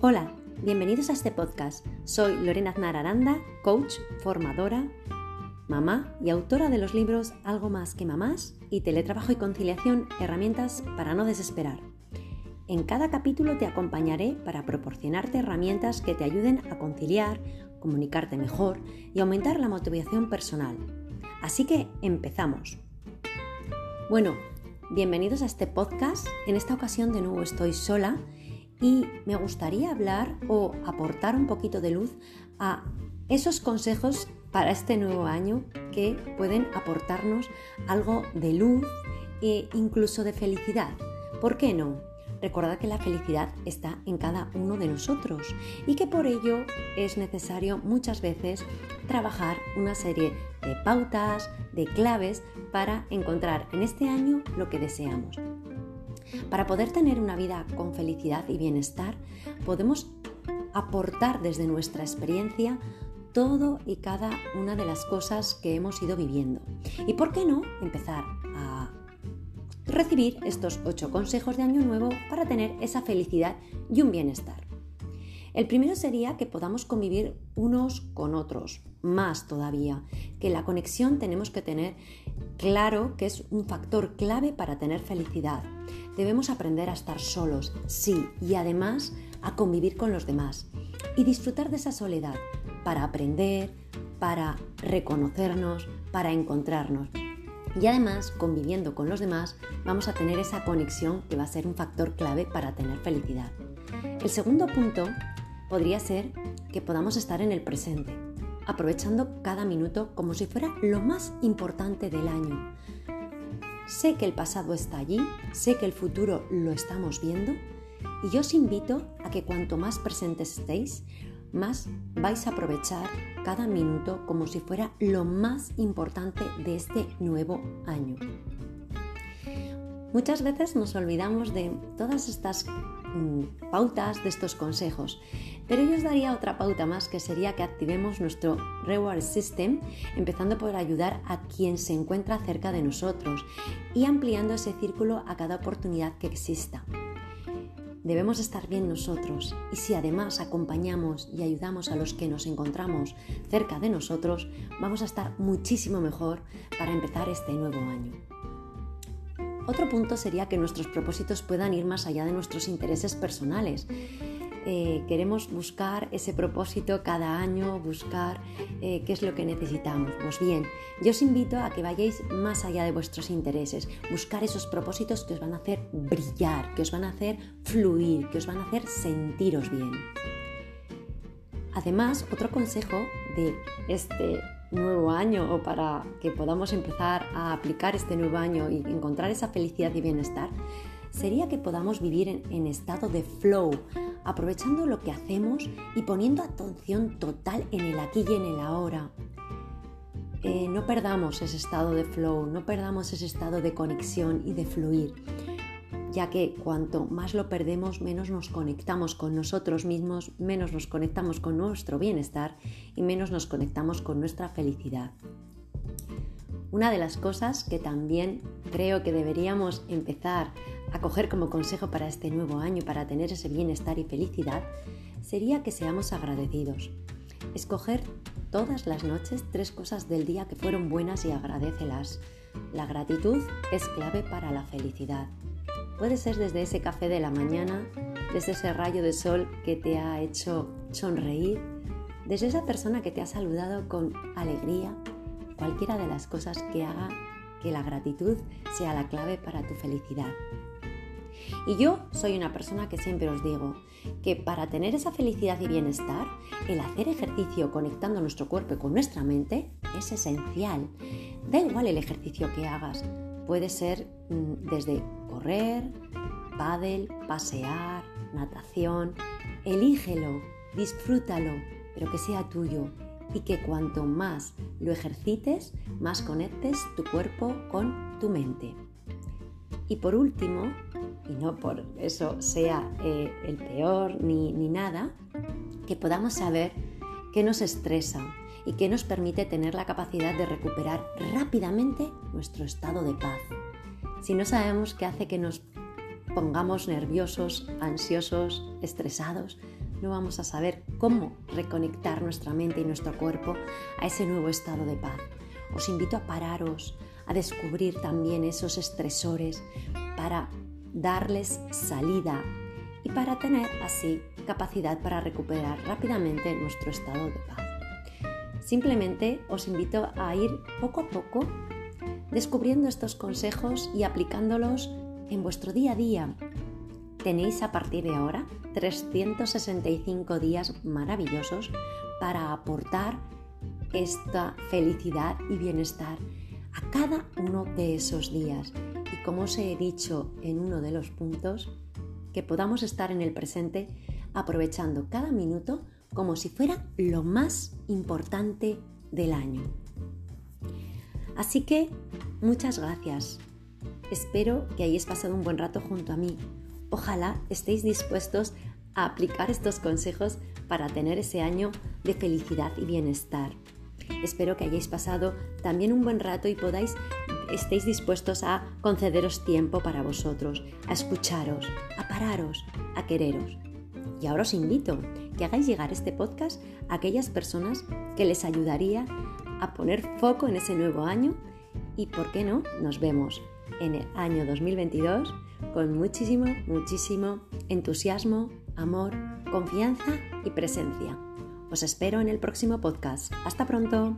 Hola, bienvenidos a este podcast. Soy Lorena Aznar Aranda, coach, formadora, mamá y autora de los libros Algo más que mamás y Teletrabajo y conciliación, herramientas para no desesperar. En cada capítulo te acompañaré para proporcionarte herramientas que te ayuden a conciliar, comunicarte mejor y aumentar la motivación personal. Así que empezamos. Bueno, bienvenidos a este podcast. En esta ocasión de nuevo estoy sola y me gustaría hablar o aportar un poquito de luz a esos consejos para este nuevo año que pueden aportarnos algo de luz e incluso de felicidad. ¿Por qué no? Recordad que la felicidad está en cada uno de nosotros y que por ello es necesario muchas veces trabajar una serie de pautas, de claves para encontrar en este año lo que deseamos. Para poder tener una vida con felicidad y bienestar, podemos aportar desde nuestra experiencia todo y cada una de las cosas que hemos ido viviendo. ¿Y por qué no empezar a recibir estos ocho consejos de Año Nuevo para tener esa felicidad y un bienestar? El primero sería que podamos convivir unos con otros, más todavía, que la conexión tenemos que tener claro que es un factor clave para tener felicidad. Debemos aprender a estar solos, sí, y además a convivir con los demás y disfrutar de esa soledad para aprender, para reconocernos, para encontrarnos. Y además, conviviendo con los demás, vamos a tener esa conexión que va a ser un factor clave para tener felicidad. El segundo punto podría ser que podamos estar en el presente, aprovechando cada minuto como si fuera lo más importante del año. Sé que el pasado está allí, sé que el futuro lo estamos viendo y yo os invito a que cuanto más presentes estéis, más vais a aprovechar cada minuto como si fuera lo más importante de este nuevo año. Muchas veces nos olvidamos de todas estas mm, pautas, de estos consejos, pero yo os daría otra pauta más que sería que activemos nuestro reward system, empezando por ayudar a quien se encuentra cerca de nosotros y ampliando ese círculo a cada oportunidad que exista. Debemos estar bien nosotros y si además acompañamos y ayudamos a los que nos encontramos cerca de nosotros, vamos a estar muchísimo mejor para empezar este nuevo año. Otro punto sería que nuestros propósitos puedan ir más allá de nuestros intereses personales. Eh, queremos buscar ese propósito cada año, buscar eh, qué es lo que necesitamos. Pues bien, yo os invito a que vayáis más allá de vuestros intereses, buscar esos propósitos que os van a hacer brillar, que os van a hacer fluir, que os van a hacer sentiros bien. Además, otro consejo de este nuevo año o para que podamos empezar a aplicar este nuevo año y encontrar esa felicidad y bienestar, sería que podamos vivir en, estado de flow, aprovechando lo que hacemos y poniendo atención total en el aquí y en el ahora. Eh, no perdamos ese estado de flow, no perdamos ese estado de conexión y de fluir ya que cuanto más lo perdemos, menos nos conectamos con nosotros mismos, menos nos conectamos con nuestro bienestar y menos nos conectamos con nuestra felicidad. Una de las cosas que también creo que deberíamos empezar a coger como consejo para este nuevo año, para tener ese bienestar y felicidad, sería que seamos agradecidos. Escoger todas las noches tres cosas del día que fueron buenas y agradecelas. La gratitud es clave para la felicidad. Puede ser desde ese café de la mañana, desde ese rayo de sol que te ha hecho sonreír, desde esa persona que te ha saludado con alegría, cualquiera de las cosas que haga que la gratitud sea la clave para tu felicidad. Y yo soy una persona que siempre os digo que para tener esa felicidad y bienestar, el hacer ejercicio conectando nuestro cuerpo con nuestra mente es esencial. Da igual el ejercicio que hagas, Puede ser mm, desde correr, pádel, pasear, natación. Elígelo, disfrútalo, pero que sea tuyo y que cuanto más lo ejercites, más conectes tu cuerpo con tu mente. Y por último, y no por eso sea eh, el peor ni, ni nada, que podamos saber qué nos estresa, y que nos permite tener la capacidad de recuperar rápidamente nuestro estado de paz. Si no sabemos qué hace que nos pongamos nerviosos, ansiosos, estresados, no vamos a saber cómo reconectar nuestra mente y nuestro cuerpo a ese nuevo estado de paz. Os invito a pararos, a descubrir también esos estresores para darles salida y para tener así capacidad para recuperar rápidamente nuestro estado de paz. Simplemente os invito a ir poco a poco descubriendo estos consejos y aplicándolos en vuestro día a día. Tenéis a partir de ahora 365 días maravillosos para aportar esta felicidad y bienestar a cada uno de esos días. Y como os he dicho en uno de los puntos, que podamos estar en el presente aprovechando cada minuto como si fuera lo más importante del año. Así que muchas gracias. Espero que hayáis pasado un buen rato junto a mí. Ojalá estéis dispuestos a aplicar estos consejos para tener ese año de felicidad y bienestar. Espero que hayáis pasado también un buen rato y podáis estéis dispuestos a concederos tiempo para vosotros, a escucharos, a pararos, a quereros. Y ahora os invito que hagáis llegar este podcast a aquellas personas que les ayudaría a poner foco en ese nuevo año y, ¿por qué no?, nos vemos en el año 2022 con muchísimo, muchísimo entusiasmo, amor, confianza y presencia. Os espero en el próximo podcast. Hasta pronto.